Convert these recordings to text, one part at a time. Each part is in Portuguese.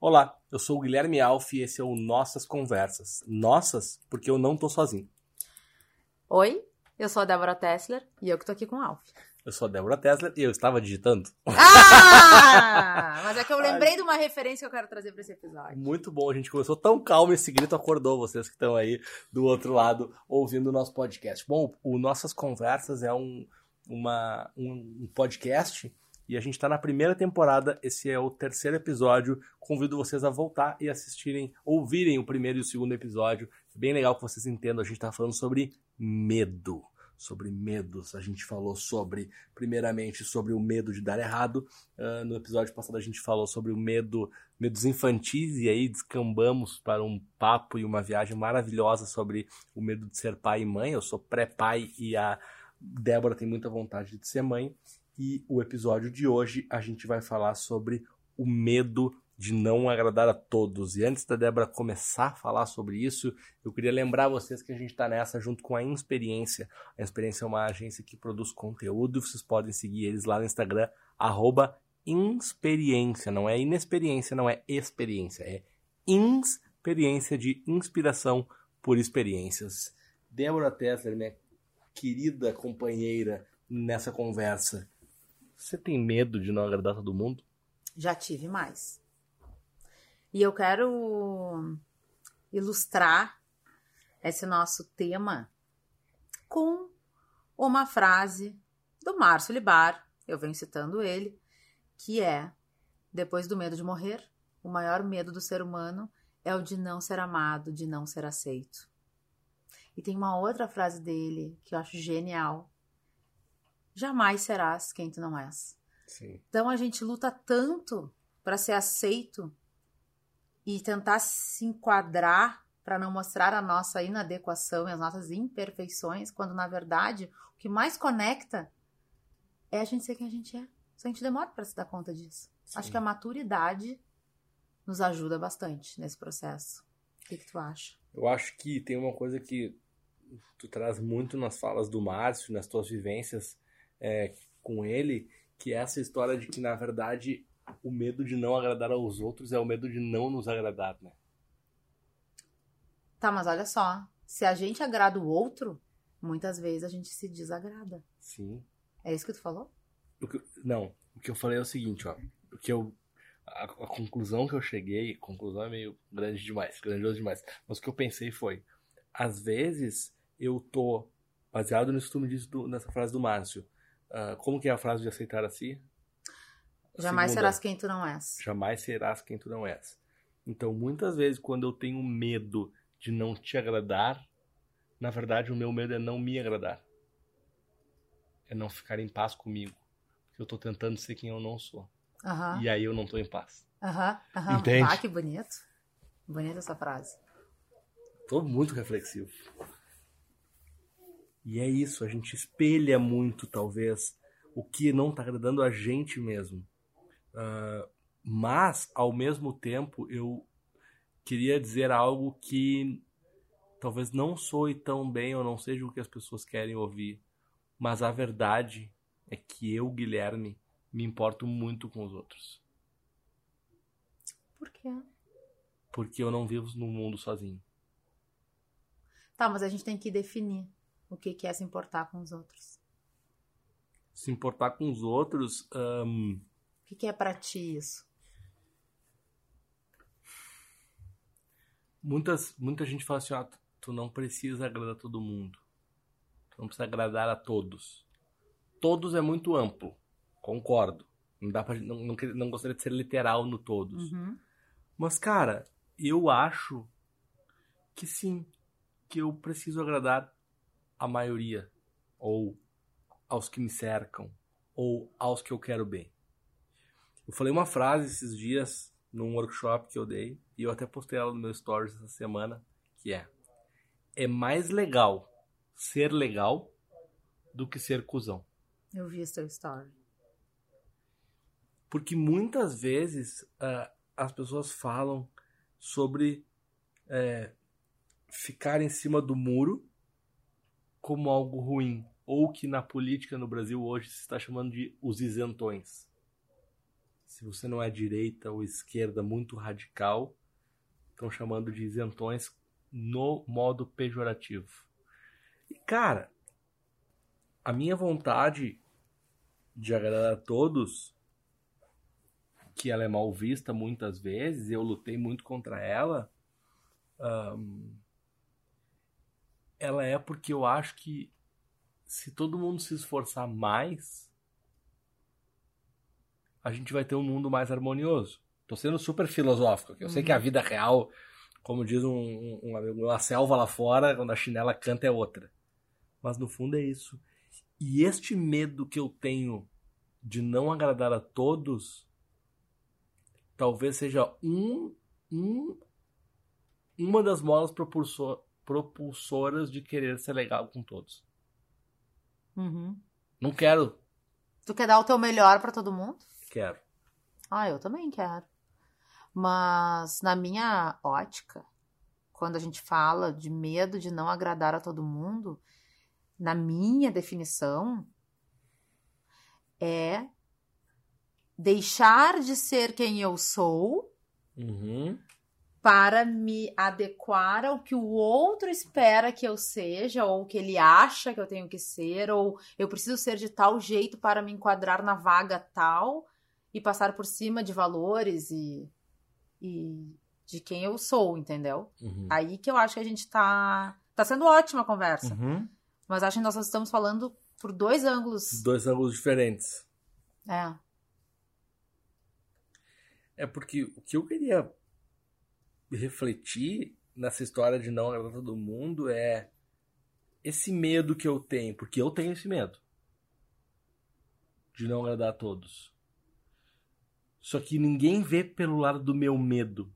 Olá, eu sou o Guilherme Alf e esse é o Nossas Conversas. Nossas, porque eu não tô sozinho. Oi, eu sou a Débora Tessler e eu que tô aqui com o Alf. Eu sou a Débora Tesla e eu estava digitando. Ah! Mas é que eu lembrei de uma referência que eu quero trazer pra esse episódio. Muito bom, a gente começou tão calmo, esse grito acordou vocês que estão aí do outro lado ouvindo o nosso podcast. Bom, o Nossas Conversas é um, uma, um, um podcast e a gente está na primeira temporada, esse é o terceiro episódio. Convido vocês a voltar e assistirem, ouvirem o primeiro e o segundo episódio. É bem legal que vocês entendam, a gente está falando sobre medo sobre medos. A gente falou sobre, primeiramente, sobre o medo de dar errado. Uh, no episódio passado a gente falou sobre o medo, medos infantis, e aí descambamos para um papo e uma viagem maravilhosa sobre o medo de ser pai e mãe. Eu sou pré-pai e a Débora tem muita vontade de ser mãe. E o episódio de hoje a gente vai falar sobre o medo de não agradar a todos. E antes da Débora começar a falar sobre isso, eu queria lembrar vocês que a gente está nessa junto com a Inexperiência. A Inexperiência é uma agência que produz conteúdo, vocês podem seguir eles lá no Instagram, arroba não é inexperiência, não é experiência, é experiência de inspiração por experiências. Débora Tesler, minha querida companheira nessa conversa, você tem medo de não agradar todo mundo? Já tive mais. E eu quero ilustrar esse nosso tema com uma frase do Márcio Libar, eu venho citando ele, que é: depois do medo de morrer, o maior medo do ser humano é o de não ser amado, de não ser aceito. E tem uma outra frase dele que eu acho genial: jamais serás quem tu não és. Sim. Então a gente luta tanto para ser aceito e tentar se enquadrar para não mostrar a nossa inadequação e as nossas imperfeições, quando na verdade o que mais conecta é a gente ser quem a gente é. Só a gente demora para se dar conta disso. Sim. Acho que a maturidade nos ajuda bastante nesse processo. O que, que tu acha? Eu acho que tem uma coisa que tu traz muito nas falas do Márcio, nas tuas vivências é, com ele, que é essa história de que, na verdade, o medo de não agradar aos outros é o medo de não nos agradar, né? Tá, mas olha só. Se a gente agrada o outro, muitas vezes a gente se desagrada. Sim. É isso que tu falou? Que- não, o que eu falei é o seguinte, ó. O que eu, a, a conclusão que eu cheguei, conclusão é meio grande demais, grandioso demais. Mas o que eu pensei foi, às vezes eu tô baseado nisso que tu me disse do- nessa frase do Márcio. Ah, como que é a frase de aceitar a si? A Jamais segunda. serás quem tu não és. jamais serás quem tu não és. Então, muitas vezes, quando eu tenho medo de não te agradar, na verdade, o meu medo é não me agradar. É não ficar em paz comigo. Porque eu tô tentando ser quem eu não sou. Aham, E aí eu não tô em paz. aham, aham. Entende? Ah, que bonito. Bonita essa frase. Tô muito reflexivo. E é isso, a gente espelha muito, talvez, o que não tá agradando a gente mesmo. Ah, mas, ao mesmo tempo, eu queria dizer algo que talvez não soe tão bem ou não seja o que as pessoas querem ouvir. Mas a verdade é que eu, Guilherme, me importo muito com os outros. Por quê? Porque eu não vivo no mundo sozinho. Tá, mas a gente tem que definir o que que é se importar com os outros. Se importar com os outros. ahn, O que que é pra ti isso? Muitas, muita gente fala assim, ó, tu não precisa agradar todo mundo. Tu não precisa agradar a todos. Todos é muito amplo, concordo. Não dá pra, não, não, não gostaria de ser literal no todos. Uhum. Mas, cara, eu acho que sim, que eu preciso agradar a maioria. Ou aos que me cercam. Ou aos que eu quero bem. Eu falei uma frase esses dias num workshop que eu dei, e eu até postei ela no meu stories essa semana, que é é mais legal ser legal do que ser cuzão. Eu vi seu story. Porque muitas vezes ah, as pessoas falam sobre é, ficar em cima do muro como algo ruim. Ou que na política no Brasil hoje se está chamando de os isentões. se você não é direita ou esquerda muito radical, estão chamando de isentões no modo pejorativo. E cara, a minha vontade de agradar a todos, que ela é mal vista muitas vezes, eu lutei muito contra ela. Um, ela é porque eu acho que se todo mundo se esforçar mais, a gente vai ter um mundo mais harmonioso. Tô sendo super filosófico aqui. Eu uhum. sei que a uhum. vida real, como diz um, um amigo, a selva lá fora, quando a chinela canta é outra. Mas no fundo é isso. E este medo que eu tenho de não agradar a todos, talvez seja um, um uma das molas propulsor, propulsoras de querer ser legal com todos. Uhum. Não quero. Tu quer dar o teu melhor para todo mundo? Quero. Ah, eu também quero. Mas na minha ótica, quando a gente fala de medo de não agradar a todo mundo, na minha definição, é deixar de ser quem eu sou uhum. Para me adequar ao que o outro espera que eu seja, ou que ele acha que eu tenho que ser, ou eu preciso ser de tal jeito para me enquadrar na vaga tal e passar por cima de valores e, e de quem eu sou, entendeu? Uhum. Aí que eu acho que a gente tá. Tá sendo ótima a conversa. Uhum. Mas acho que nós estamos falando por dois ângulos. Dois ângulos diferentes. É. É porque o que eu queria refletir nessa história de não agradar todo mundo é esse medo que eu tenho, porque eu tenho esse medo de não agradar a todos. Só que ninguém vê pelo lado do meu medo.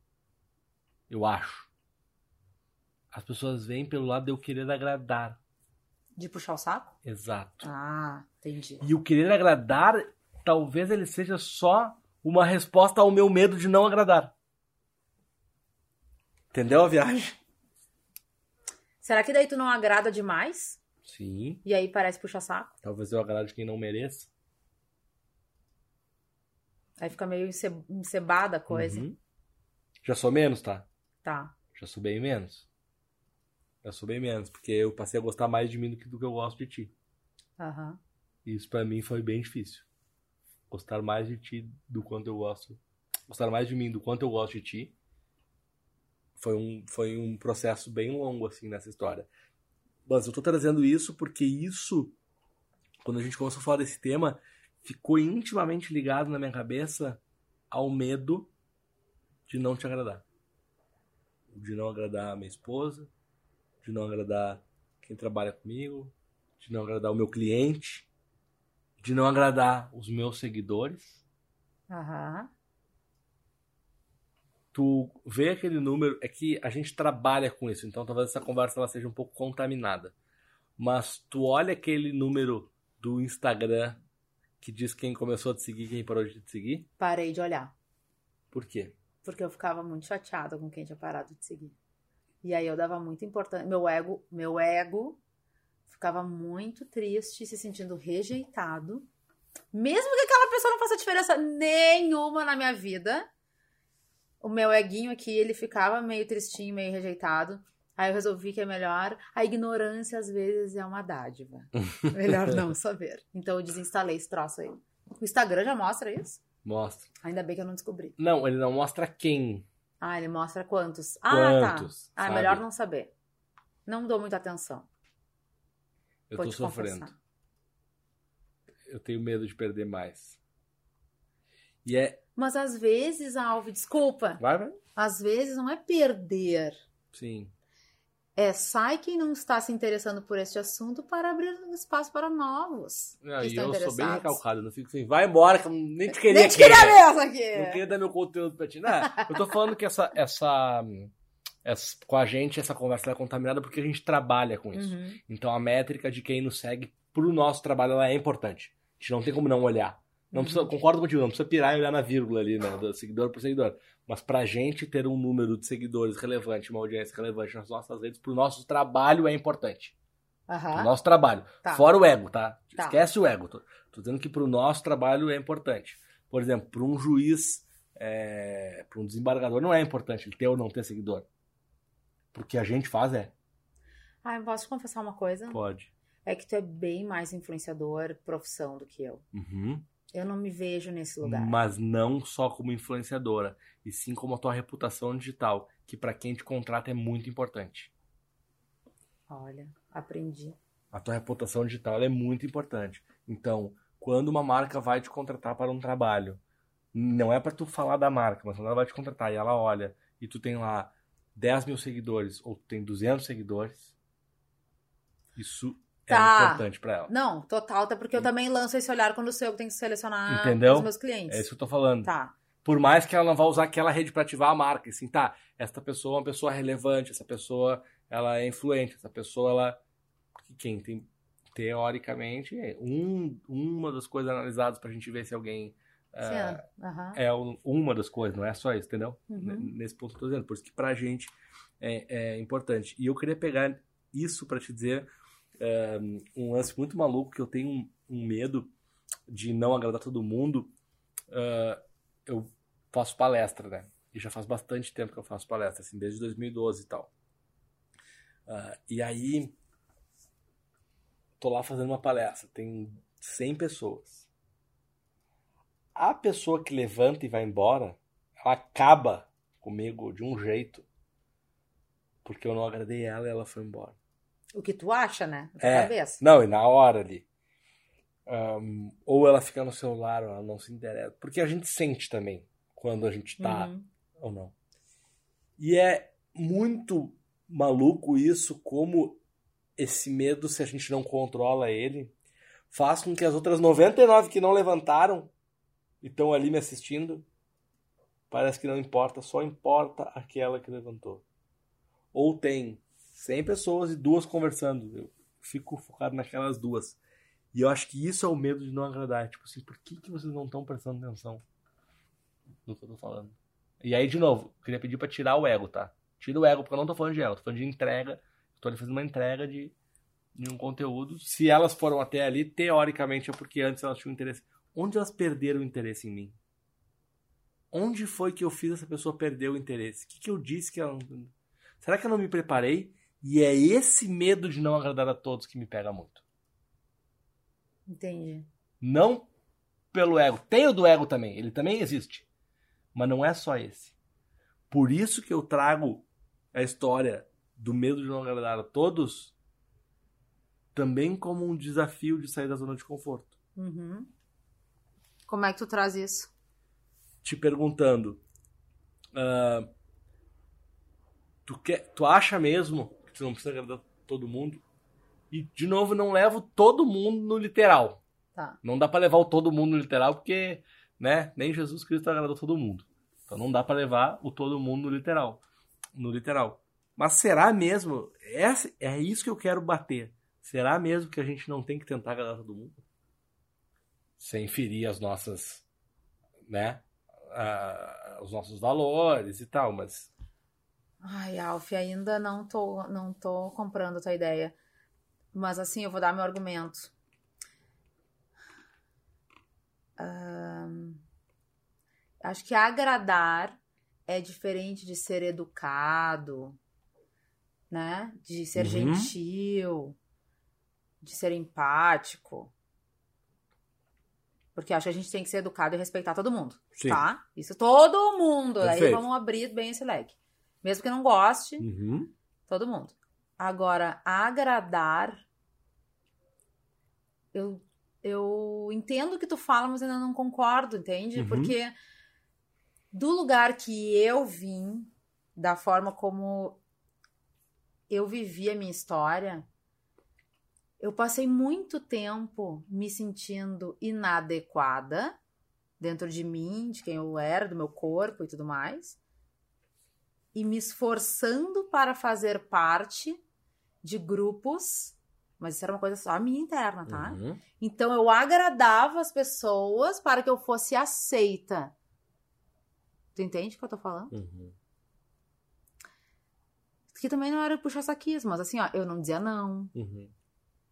Eu acho. As pessoas veem pelo lado de eu querer agradar. De puxar o saco? Exato. Ah, entendi. E o querer agradar, talvez ele seja só uma resposta ao meu medo de não agradar. Entendeu a viagem? Será que daí tu não agrada demais? Sim. E aí parece puxar saco? Talvez eu agrade quem não mereça. Aí fica meio encebada a coisa. Uhum. Já sou menos, tá? Tá. Já sou bem menos. Já sou bem menos, porque eu passei a gostar mais de mim do que do que eu gosto de ti. Aham. Uhum. Isso para mim foi bem difícil. Gostar mais de ti do quanto eu gosto. Gostar mais de mim do quanto eu gosto de ti. Foi um, foi um processo bem longo, assim, nessa história. Mas eu tô trazendo isso porque isso, quando a gente começou a falar desse tema, ficou intimamente ligado na minha cabeça ao medo de não te agradar. De não agradar a minha esposa, de não agradar quem trabalha comigo, de não agradar o meu cliente, de não agradar os meus seguidores. Aham. Tu vê aquele número, é que a gente trabalha com isso, então talvez essa conversa ela seja um pouco contaminada. Mas tu olha aquele número do Instagram que diz quem começou a te seguir, quem parou de te seguir? Parei de olhar. Por quê? Porque eu ficava muito chateada com quem tinha parado de seguir. E aí eu dava muita importância. Meu ego, meu ego ficava muito triste, se sentindo rejeitado. Mesmo que aquela pessoa não faça diferença nenhuma na minha vida, o meu eguinho aqui, ele ficava meio tristinho, meio rejeitado. Aí eu resolvi que é melhor. A ignorância, às vezes, é uma dádiva. melhor não saber. Então eu desinstalei esse troço aí. O Instagram já mostra isso? Mostra. Ainda bem que eu não descobri. Não, ele não mostra quem. Ah, ele mostra quantos. Ah, quantos, tá. Ah, sabe? melhor não saber. Não dou muita atenção. Eu Vou tô sofrendo. Confessar. Eu tenho medo de perder mais. E é. Mas às vezes, Alve, desculpa. Vai, vai. Às vezes não é perder. Sim é, sai quem não está se interessando por este assunto para abrir espaço para novos. Não, e eu sou bem recalcado, não fico assim, vai embora, que eu nem te queria Nem te queria mesmo aqui. Não queria dar meu conteúdo pra ti. Não, eu tô falando que essa, essa, essa, com a gente, essa conversa é contaminada porque a gente trabalha com isso. Uhum. Então a métrica de quem nos segue pro nosso trabalho é importante. A gente não tem como não olhar. Não uhum. precisa, concordo contigo, não precisa pirar e olhar na vírgula ali, né, do seguidor por seguidor. Mas pra gente ter um número de seguidores relevante, uma audiência relevante nas nossas redes, pro nosso trabalho é importante. Uhum. Pro nosso trabalho. Tá. Fora o ego, tá? tá. Esquece o ego. Tô, tô dizendo que pro nosso trabalho é importante. Por exemplo, para um juiz, é, para um desembargador, não é importante ele ter ou não ter seguidor. Porque a gente faz é. Ah, eu posso confessar uma coisa? Pode. É que tu é bem mais influenciador profissão do que eu. Uhum. Eu não me vejo nesse lugar. Mas não só como influenciadora, e sim como a tua reputação digital, que para quem te contrata é muito importante. Olha, aprendi. A tua reputação digital é muito importante. Então, quando uma marca vai te contratar para um trabalho, não é para tu falar da marca, mas quando ela vai te contratar e ela olha e tu tem lá 10 mil seguidores ou tu tem 200 seguidores, isso é Tá. importante para ela. Não, total, até porque eu também lanço esse olhar quando sou eu tenho que selecionar Entendeu? os meus clientes. É isso que eu tô falando. Tá. Por mais que ela não vá usar aquela rede para ativar a marca, assim, tá, essa pessoa é uma pessoa relevante, essa pessoa ela é influente, essa pessoa ela quem tem teoricamente é um, uma das coisas analisadas pra gente ver se alguém aham. é um- uma das coisas, não é só isso, entendeu? Uhum. Nesse ponto que eu tô dizendo, por isso que pra gente é, é importante. E eu queria pegar isso pra te dizer é, um lance muito maluco que eu tenho um, um medo de não agradar todo mundo. Ah, eu faço palestra, né? E já faz bastante tempo que eu faço palestra, assim, desde 2012 e tal. Ah, e aí, tô lá fazendo uma palestra, tem 100 pessoas. A pessoa que levanta e vai embora, ela acaba comigo de um jeito, porque eu não agradei ela e ela foi embora. O que tu acha, né? Na É. cabeça. Não, e na hora ali. Ahn, ou ela fica no celular, ou ela não se interessa. Porque a gente sente também quando a gente tá Uhum. ou não. E é muito maluco isso, como esse medo, se a gente não controla ele, faz com que as outras 99 que não levantaram e estão ali me assistindo, parece que não importa, só importa aquela que levantou. Ou tem 100 pessoas e duas conversando. Eu fico focado naquelas duas. E eu acho que isso é o medo de não agradar. Tipo assim, por que, que vocês não estão prestando atenção no que eu tô falando? E aí, de novo, queria pedir pra tirar o ego, tá? Tira o ego, porque eu não tô falando de ego, tô falando de entrega. Tô ali fazendo uma entrega de, de um conteúdo. Se elas foram até ali, teoricamente é porque antes elas tinham interesse. Onde elas perderam o interesse em mim? Onde foi que eu fiz essa pessoa perder o interesse? O que, que eu disse que ela não. Será que eu não me preparei? E é esse medo de não agradar a todos que me pega muito. Entendi. Não pelo ego. Tem o do ego também, ele também existe. Mas não é só esse. Por isso que eu trago a história do medo de não agradar a todos também como um desafio de sair da zona de conforto. Uhum. Como é que tu traz isso? Te perguntando, ah, tu, quer, tu acha mesmo tu não precisa agradar todo mundo? E, de novo, não levo todo mundo no literal. Tá. Não dá pra levar o todo mundo no literal porque, né, nem Jesus Cristo agradou todo mundo. Então não dá pra levar o todo mundo no literal. No literal. Mas será mesmo? É, é isso que eu quero bater. Será mesmo que a gente não tem que tentar agradar todo mundo? Sem ferir as nossas, né, ah, os nossos valores e tal, mas Ai, Alf, ainda não tô, não tô comprando a tua ideia. Mas assim, eu vou dar meu argumento. Acho que agradar é diferente de ser educado, né? De ser Uhum. gentil, de ser empático. Porque acho que a gente tem que ser educado e respeitar todo mundo, sim. tá? Isso todo mundo. Aí Perfeito. vamos abrir bem esse leque. Mesmo que não goste, Uhum. Todo mundo. Agora, agradar. Eu, eu entendo o que tu fala, mas ainda não concordo, entende? Uhum. Porque do lugar que eu vim, da forma como eu vivi a minha história, eu passei muito tempo me sentindo inadequada dentro de mim, de quem eu era, do meu corpo e tudo mais e me esforçando para fazer parte de grupos, mas isso era uma coisa só minha interna, tá? Uhum. Então eu agradava as pessoas para que eu fosse aceita. Tu entende o que eu tô falando? Uhum. Que também não era puxar saquismo, mas assim, ó, eu não dizia não, Uhum.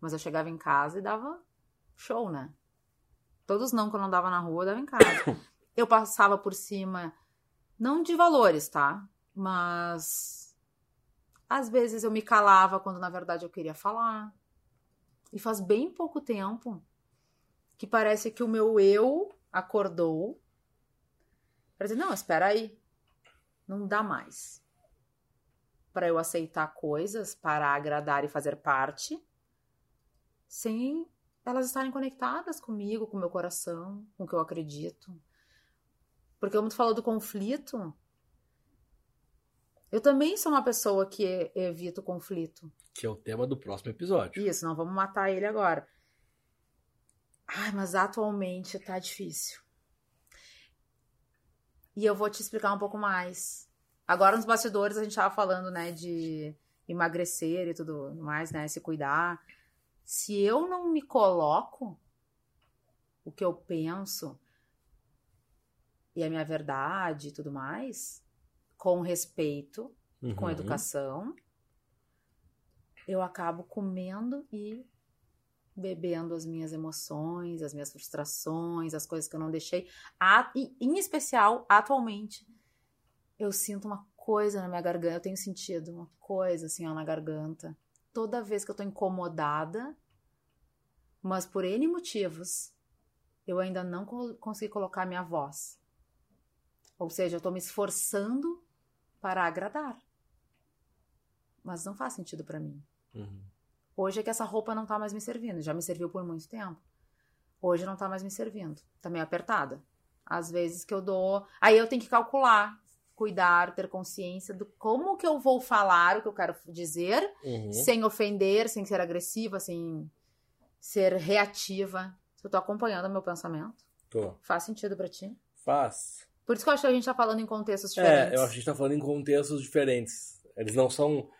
mas eu chegava em casa e dava show, né? Todos não que eu não dava na rua, eu dava em casa. eu passava por cima, não de valores, tá? Mas às vezes eu me calava quando na verdade eu queria falar. E faz bem pouco tempo que parece que o meu eu acordou para dizer: não, espera aí, não dá mais para eu aceitar coisas, para agradar e fazer parte, sem elas estarem conectadas comigo, com o meu coração, com o que eu acredito. Porque como tu falou do conflito, eu também sou uma pessoa que evita o conflito. Que é o tema do próximo episódio. Isso, não vamos matar ele agora. Ai, mas atualmente tá difícil. E eu vou te explicar um pouco mais. Agora nos bastidores a gente tava falando, né, de emagrecer e tudo mais, né, se cuidar. Se eu não me coloco o que eu penso e a minha verdade e tudo mais, com respeito, uhum. com educação, eu acabo comendo e bebendo as minhas emoções, as minhas frustrações, as coisas que eu não deixei. em especial, atualmente, eu sinto uma coisa na minha garganta, eu tenho sentido uma coisa assim ó, na garganta. Toda vez que eu tô incomodada, mas por N motivos, eu ainda não consegui colocar minha voz. Ou seja, eu tô me esforçando para agradar. Mas não faz sentido para mim. Uhum. Hoje é que essa roupa não tá mais me servindo. Já me serviu por muito tempo. Hoje não tá mais me servindo. Tá meio apertada. Às vezes que eu dou. Aí eu tenho que calcular, cuidar, ter consciência do como que eu vou falar o que eu quero dizer, uhum. sem ofender, sem ser agressiva, sem ser reativa. Eu tô acompanhando o meu pensamento. Tô. Faz sentido para ti? Faz. Por isso que eu acho que a gente tá falando em contextos diferentes. É, eu acho que a gente tá falando em contextos diferentes. Eles não são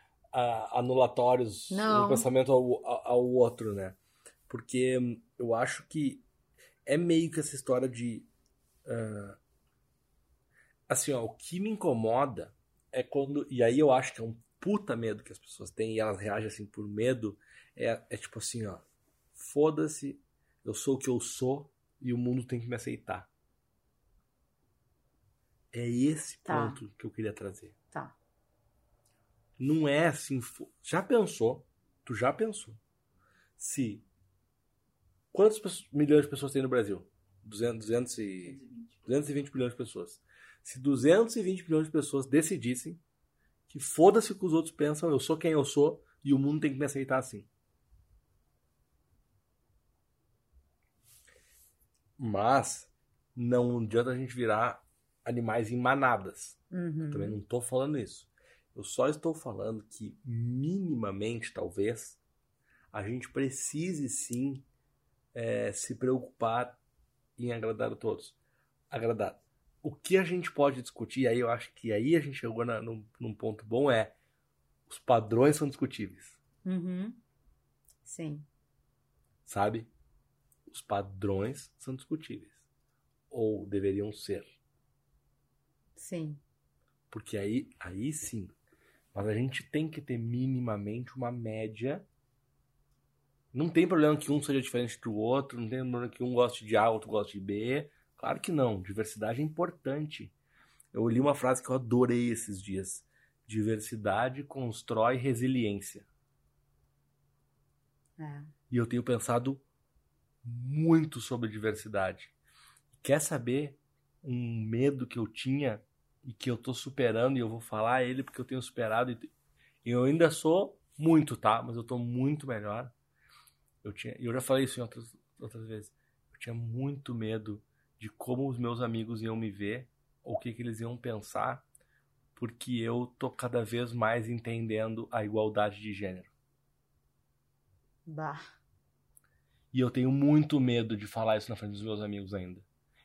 anulatórios Não. um pensamento ao, ao outro, né? Porque eu acho que é meio que essa história de. Uh, assim, ó, o que me incomoda é quando. E aí eu acho que é um puta medo que as pessoas têm e elas reagem assim por medo. É, é tipo assim, ó. Foda-se, eu sou o que eu sou e o mundo tem que me aceitar. É esse tá. ponto que eu queria trazer. Tá. Não é assim. Já pensou? Tu já pensou? Se. Quantos milhões de pessoas tem no Brasil? 200, 200 e, 220 milhões de pessoas. Se 220 milhões de pessoas decidissem que foda-se o que os outros pensam, eu sou quem eu sou e o mundo tem que me aceitar assim. Mas não adianta a gente virar animais em manadas. Uhum. Também não estou falando isso. Eu só estou falando que, minimamente, talvez, a gente precise sim é, se preocupar em agradar a todos. Agradar. O que a gente pode discutir, aí eu acho que aí a gente chegou na, num, num ponto bom, é os padrões são discutíveis. Uhum. Sim. Sabe? Os padrões são discutíveis. Ou deveriam ser. Sim. Porque aí, aí sim, mas a gente tem que ter minimamente uma média. Não tem problema que um seja diferente do outro, não tem problema que um goste de A, outro goste de B. Claro que não. Diversidade é importante. Eu li uma frase que eu adorei esses dias. Diversidade constrói resiliência. É. E eu tenho pensado muito sobre diversidade. Quer saber um medo que eu tinha e que eu tô superando e eu vou falar ele porque eu tenho superado e eu ainda sou muito, tá? Mas eu tô muito melhor. Eu tinha, eu já falei isso em outras outras vezes. Eu tinha muito medo de como os meus amigos iam me ver ou o que, que eles iam pensar, porque eu tô cada vez mais entendendo a igualdade de gênero. Bah. E eu tenho muito medo de falar isso na frente dos meus amigos ainda.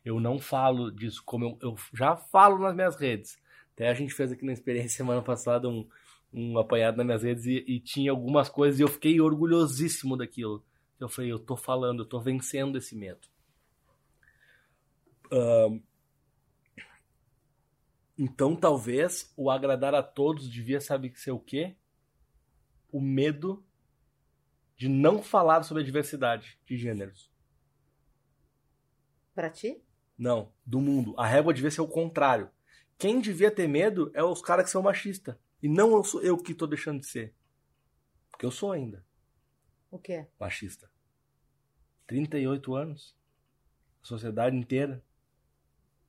Eu não falo disso como eu, eu já falo nas minhas redes. Até a gente fez aqui na experiência semana passada um, um apanhado nas minhas redes e, e, tinha algumas coisas e eu fiquei orgulhosíssimo daquilo. Eu falei, eu tô falando, eu tô vencendo esse medo. Uh, então talvez o agradar a todos devia saber ser o quê? O medo de não falar sobre a diversidade de gêneros. Para ti? Não, do mundo. A régua devia ser o contrário. Quem devia ter medo é os caras que são machistas. E não eu, sou eu que tô deixando de ser. Porque eu sou ainda. O quê? Machista. 38 anos. A sociedade inteira.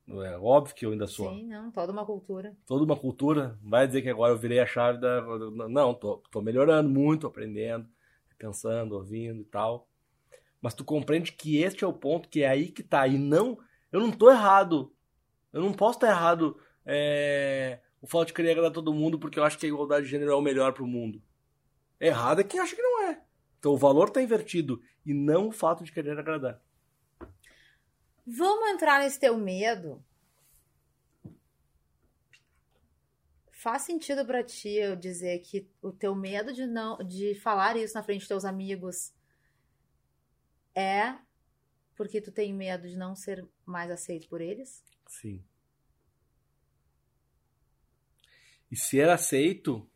É óbvio que eu ainda sou. Sim, não, toda uma cultura. Toda uma cultura. Vai dizer que agora eu virei a chave da. Não, tô, tô melhorando muito, aprendendo, pensando, ouvindo e tal. Mas tu compreende que este é o ponto, que é aí que tá. E não. Eu não tô errado. Eu não posso estar errado é, o fato de querer agradar todo mundo porque eu acho que a igualdade de gênero é o melhor pro mundo. Errado é quem acha que não é. Então o valor tá invertido e não o fato de querer agradar. Vamos entrar nesse teu medo? Faz sentido para ti eu dizer que o teu medo de não de falar isso na frente dos teus amigos é porque tu tem medo de não ser mais aceito por eles? Sim. E ser aceito,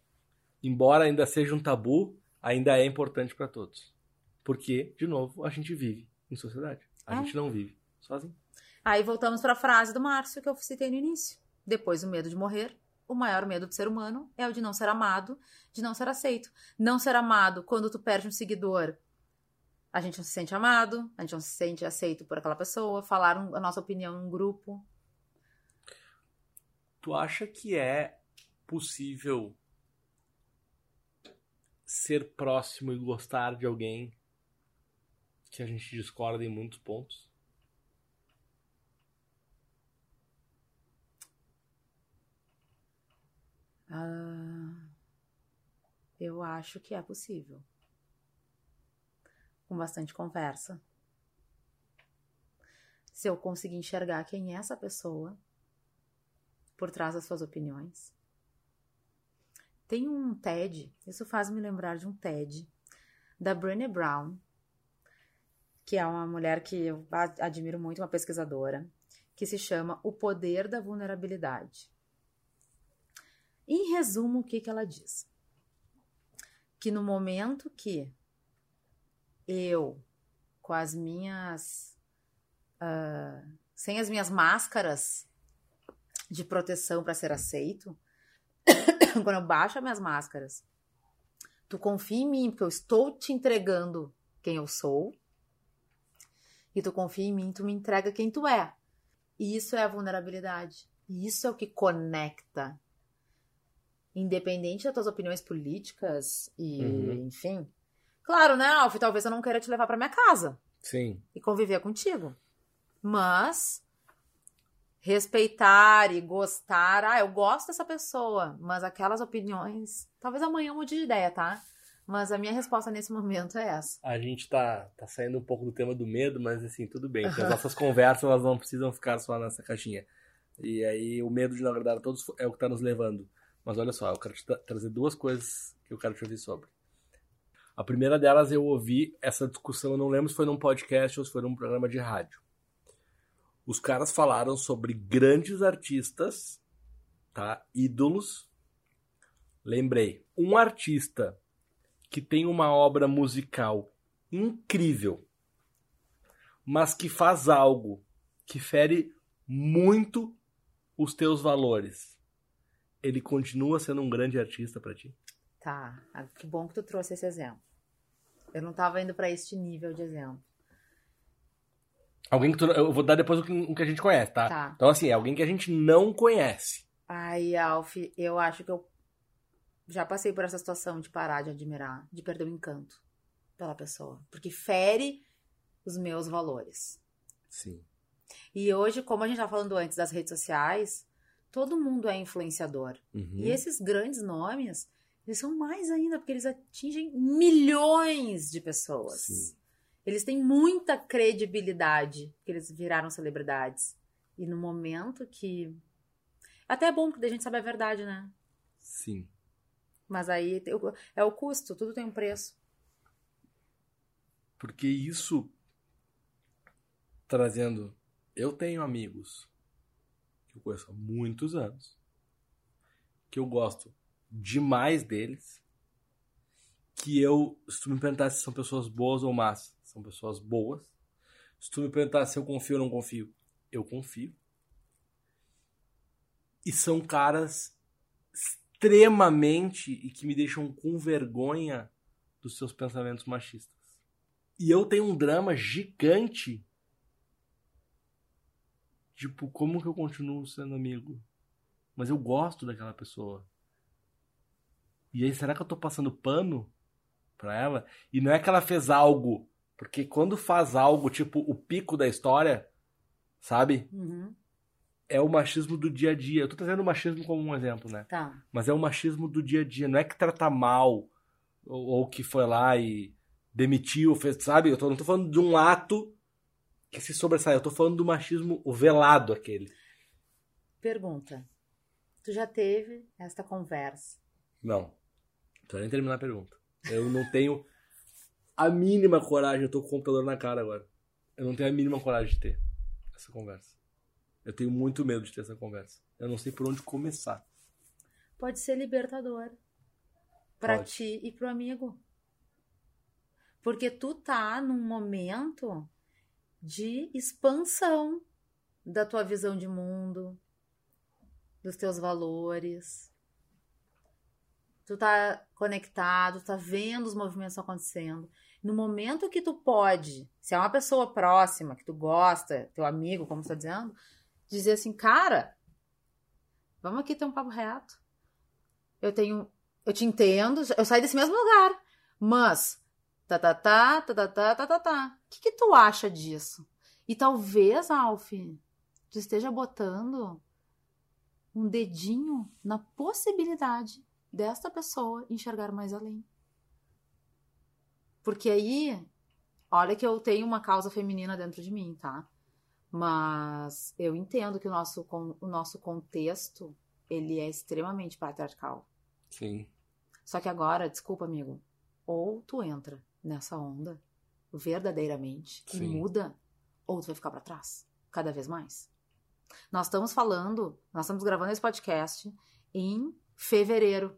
embora ainda seja um tabu, ainda é importante para todos. Porque, de novo, a gente vive em sociedade. A É. gente não vive sozinho. Aí voltamos para a frase do Márcio que eu citei no início. Depois do medo de morrer, o maior medo do ser humano é o de não ser amado, de não ser aceito. Não ser amado quando tu perde um seguidor. A gente não se sente amado, a gente não se sente aceito por aquela pessoa, falar um- a nossa opinião em um grupo. Tu acha que é possível ser próximo e gostar de alguém que a gente discorda em muitos pontos? Ah, eu acho que é possível. Com bastante conversa. Se eu conseguir enxergar quem é essa pessoa por trás das suas opiniões. Tem um TED, isso faz me lembrar de um TED da Brené Brown, que é uma mulher que eu admiro muito, uma pesquisadora, que se chama O Poder da Vulnerabilidade. Em resumo, o que, que ela diz? Que no momento que eu, com as minhas. ah, sem as minhas máscaras de proteção para ser aceito, quando eu baixo as minhas máscaras, tu confia em mim, porque eu estou te entregando quem eu sou, e tu confia em mim, tu me entrega quem tu é. E isso é a vulnerabilidade. E isso é o que conecta independente das tuas opiniões políticas e, Uhum. enfim. Claro, né, Alf? Talvez eu não queira te levar pra minha casa Sim. e conviver contigo. Mas respeitar e gostar, ah, eu gosto dessa pessoa, mas aquelas opiniões, talvez amanhã eu mude de ideia, tá? Mas a minha resposta nesse momento é essa. A gente tá, tá saindo um pouco do tema do medo, mas assim, tudo bem. Porque as nossas conversas elas não precisam ficar só nessa caixinha. E aí o medo de não agradar a todos é o que tá nos levando. Mas olha só, eu quero te tra- trazer duas coisas que eu quero te ouvir sobre. A primeira delas eu ouvi essa discussão, eu não lembro se foi num podcast ou se foi num programa de rádio. Os caras falaram sobre grandes artistas, tá? Ídolos. Lembrei, um artista que tem uma obra musical incrível, mas que faz algo que fere muito os teus valores. Ele continua sendo um grande artista pra ti? Tá, ah, que bom que tu trouxe esse exemplo. Eu não tava indo pra este nível de exemplo. Alguém que tu, eu vou dar depois o que, o que a gente conhece, tá? Tá. Então assim, é alguém que a gente não conhece. Ai, Alf, eu acho que eu já passei por essa situação de parar de admirar, de perder o encanto pela pessoa. Porque fere os meus valores. Sim. E hoje, como a gente estava falando antes das redes sociais, todo mundo é influenciador. Uhum. E esses grandes nomes, eles são mais ainda, porque eles atingem milhões de pessoas. Sim. Eles têm muita credibilidade, porque eles viraram celebridades. E no momento que. Até é bom, porque a gente sabe a verdade, né? Sim. Mas aí é o custo, tudo tem um preço. Porque isso trazendo. Eu tenho amigos que eu conheço há muitos anos, que eu gosto demais deles, que eu, se tu me perguntasse se são pessoas boas ou más, são pessoas boas. Se tu me perguntasse se eu confio ou não confio, eu confio. E são caras extremamente e que me deixam com vergonha dos seus pensamentos machistas. E eu tenho um drama gigante. Tipo, como que eu continuo sendo amigo? Mas eu gosto daquela pessoa. E aí, será que eu tô passando pano pra ela? E não é que ela fez algo. Porque quando faz algo, tipo, o pico da história, sabe? Uhum. É o machismo do dia a dia. Eu tô trazendo o machismo como um exemplo, né? Tá. Mas é o machismo do dia a dia. Não é que trata mal, ou, ou que foi lá e demitiu, fez, sabe? Eu tô, não tô falando de um ato que se sobressai. Eu tô falando do machismo o velado aquele. Pergunta. Tu já teve esta conversa? Não. Tô nem terminar a pergunta. Eu não tenho a mínima coragem. Eu tô com o computador na cara agora. Eu não tenho a mínima coragem de ter essa conversa. Eu tenho muito medo de ter essa conversa. Eu não sei por onde começar. Pode ser libertador. Pra Pode. ti e pro amigo. Porque tu tá num momento de expansão da tua visão de mundo, dos teus valores. Tu tá conectado, tá vendo os movimentos acontecendo. No momento que tu pode, se é uma pessoa próxima, que tu gosta, teu amigo, como você tá dizendo, dizer assim, cara, vamos aqui ter um papo reto. Eu tenho, eu te entendo, eu saí desse mesmo lugar, mas tá tá tá tá tá tá tá tá tá. O que que tu acha disso? E talvez, Alf, tu esteja botando um dedinho na possibilidade desta pessoa enxergar mais além. Porque aí, olha que eu tenho uma causa feminina dentro de mim, tá? Mas eu entendo que o nosso, o nosso contexto, ele é extremamente patriarcal. Sim. Só que agora, desculpa, amigo, ou tu entra nessa onda verdadeiramente e Sim. muda, ou tu vai ficar pra trás, cada vez mais. Nós estamos falando, nós estamos gravando esse podcast em fevereiro.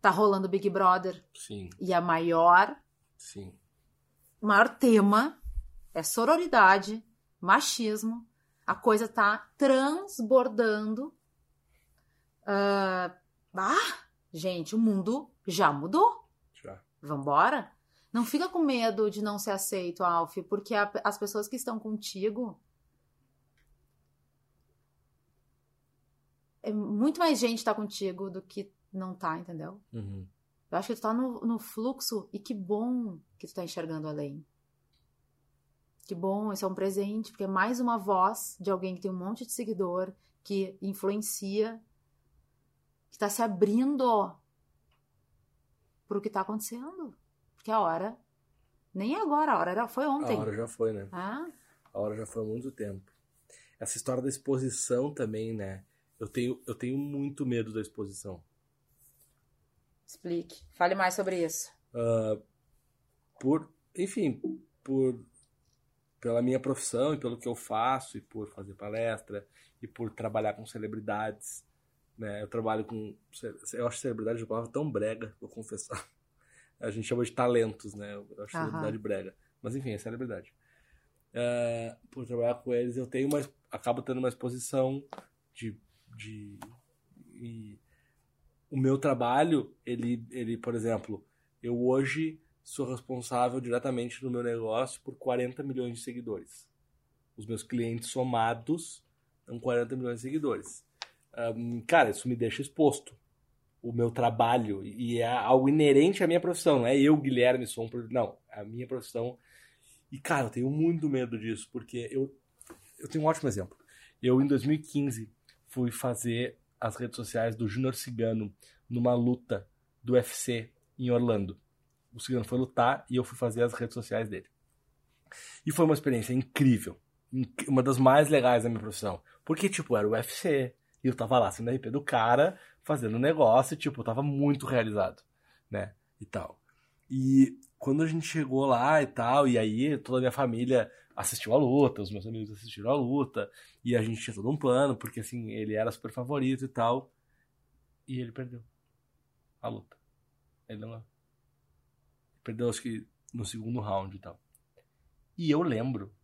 Tá rolando Big Brother Sim. e a maior Sim. o maior tema é sororidade, machismo. A coisa tá transbordando. Ah, ah, gente, o mundo já mudou. Já. Vambora? Não fica com medo de não ser aceito, Alf, porque a- as pessoas que estão contigo. É muito mais gente tá contigo do que não tá, entendeu? Uhum. Eu acho que tu tá no, no fluxo e que bom que tu tá enxergando além. Que bom, isso é um presente, porque é mais uma voz de alguém que tem um monte de seguidor, que influencia, que tá se abrindo pro que tá acontecendo. Porque a hora nem é agora, a hora era, foi A ontem. hora já foi, né? Ah, A hora já foi há muito tempo. Essa história da exposição também, né? Eu tenho, eu tenho muito medo da exposição. Explique. Fale mais sobre isso. Ah, por, enfim, por pela minha profissão e pelo que eu faço e por fazer palestra e por trabalhar com celebridades, né? Eu trabalho com eu acho celebridade uma palavra tão brega, vou confessar. A gente chama de talentos, né? Eu acho Aham. celebridade brega, mas enfim, é celebridade. Ah, por trabalhar com eles, eu tenho uma acabo tendo uma exposição de de e o meu trabalho, ele, ele, por exemplo, eu hoje sou responsável diretamente no meu negócio por 40 milhões de seguidores. Os meus clientes somados são 40 milhões de seguidores. Ahn, cara, isso me deixa exposto. O meu trabalho, e é algo inerente à minha profissão, não é eu, Guilherme, sou um. Não, é a minha profissão. E, cara, eu tenho muito medo disso, porque eu, eu tenho um ótimo exemplo. Eu, em 2015, fui fazer as redes sociais do Júnior Cigano numa luta do UFC em Orlando. O Cigano foi lutar e eu fui fazer as redes sociais dele. E foi uma experiência incrível. Inc- Uma das mais legais da minha profissão. Porque, tipo, era o UFC. E eu tava lá sendo RP do cara, fazendo negócio, e, tipo, eu tava muito realizado, né? E tal. E quando a gente chegou lá e tal, e aí toda a minha família assistiu a luta, os meus amigos assistiram a luta, e a gente tinha todo um plano, porque assim, ele era super favorito e tal. E ele perdeu a luta. Ele não. Perdeu, acho que no segundo round e tal. E eu lembro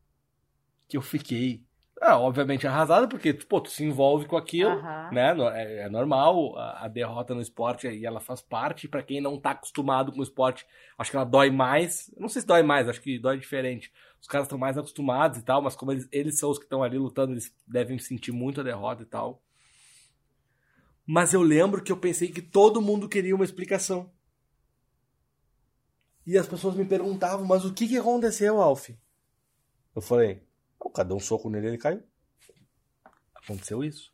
que eu fiquei É, obviamente arrasada, porque, pô, tu se envolve com aquilo, né? É, é normal a, a derrota no esporte e ela faz parte. Pra quem não tá acostumado com o esporte, acho que ela dói mais. Não sei se dói mais, acho que dói diferente. Os caras estão mais acostumados e tal, mas como eles, eles são os que estão ali lutando, eles devem sentir muito a derrota e tal. Mas eu lembro que eu pensei que todo mundo queria uma explicação. E as pessoas me perguntavam, mas o que, que aconteceu, Alf? Eu falei, "Não, cada um soco nele ele caiu. Aconteceu isso.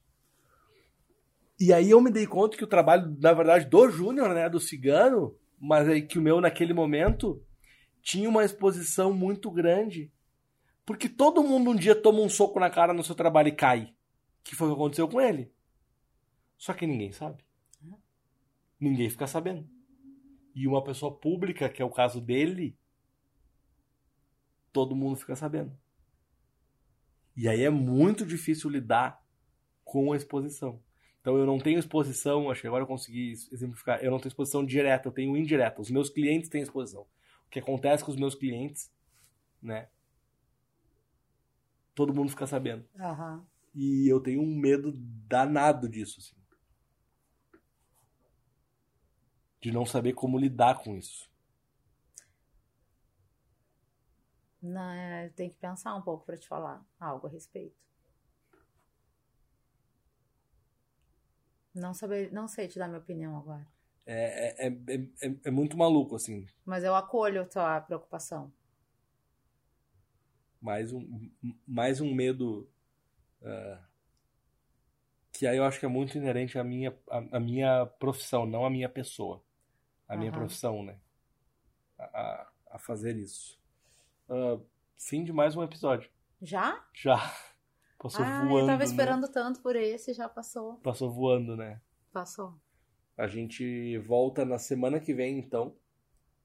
E aí eu me dei conta que o trabalho, na verdade, do Júnior, né, do Cigano, mas aí que o meu naquele momento tinha uma exposição muito grande. Porque todo mundo um dia toma um soco na cara no seu trabalho e cai. Que foi o que aconteceu com ele. Só que ninguém sabe. Ninguém fica sabendo. E uma pessoa pública, que é o caso dele, todo mundo fica sabendo. E aí é muito difícil lidar com a exposição. Então eu não tenho exposição, acho que agora eu consegui exemplificar, eu não tenho exposição direta, eu tenho indireta. Os meus clientes têm exposição. O que acontece com os meus clientes, né? Todo mundo fica sabendo. Aham. E eu tenho um medo danado disso, assim. De não saber como lidar com isso. Não, é, tem que pensar um pouco pra te falar algo a respeito. Não saber, não sei te dar minha opinião agora. É, é, é, é, é muito maluco, assim. Mas eu acolho a tua preocupação. Mais um, mais um medo ah, que aí eu acho que é muito inerente à minha, à, à minha profissão, não à minha pessoa. À minha Aham. profissão, né? A, a, a fazer isso. Ah, fim de mais um episódio. Já? Já. Passou ah, voando. eu tava né? esperando tanto por esse, já passou. Passou voando, né? Passou. A gente volta na semana que vem, então.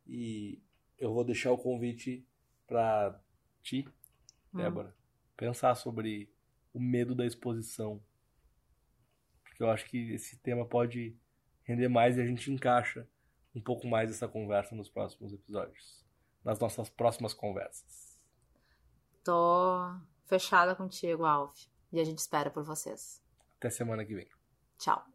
E eu vou deixar o convite pra ti, Hum. Débora, pensar sobre o medo da exposição. Porque eu acho que esse tema pode render mais e a gente encaixa um pouco mais essa conversa nos próximos episódios. Nas nossas próximas conversas. Tô fechada contigo, Alf. E a gente espera por vocês. Até semana que vem. Tchau.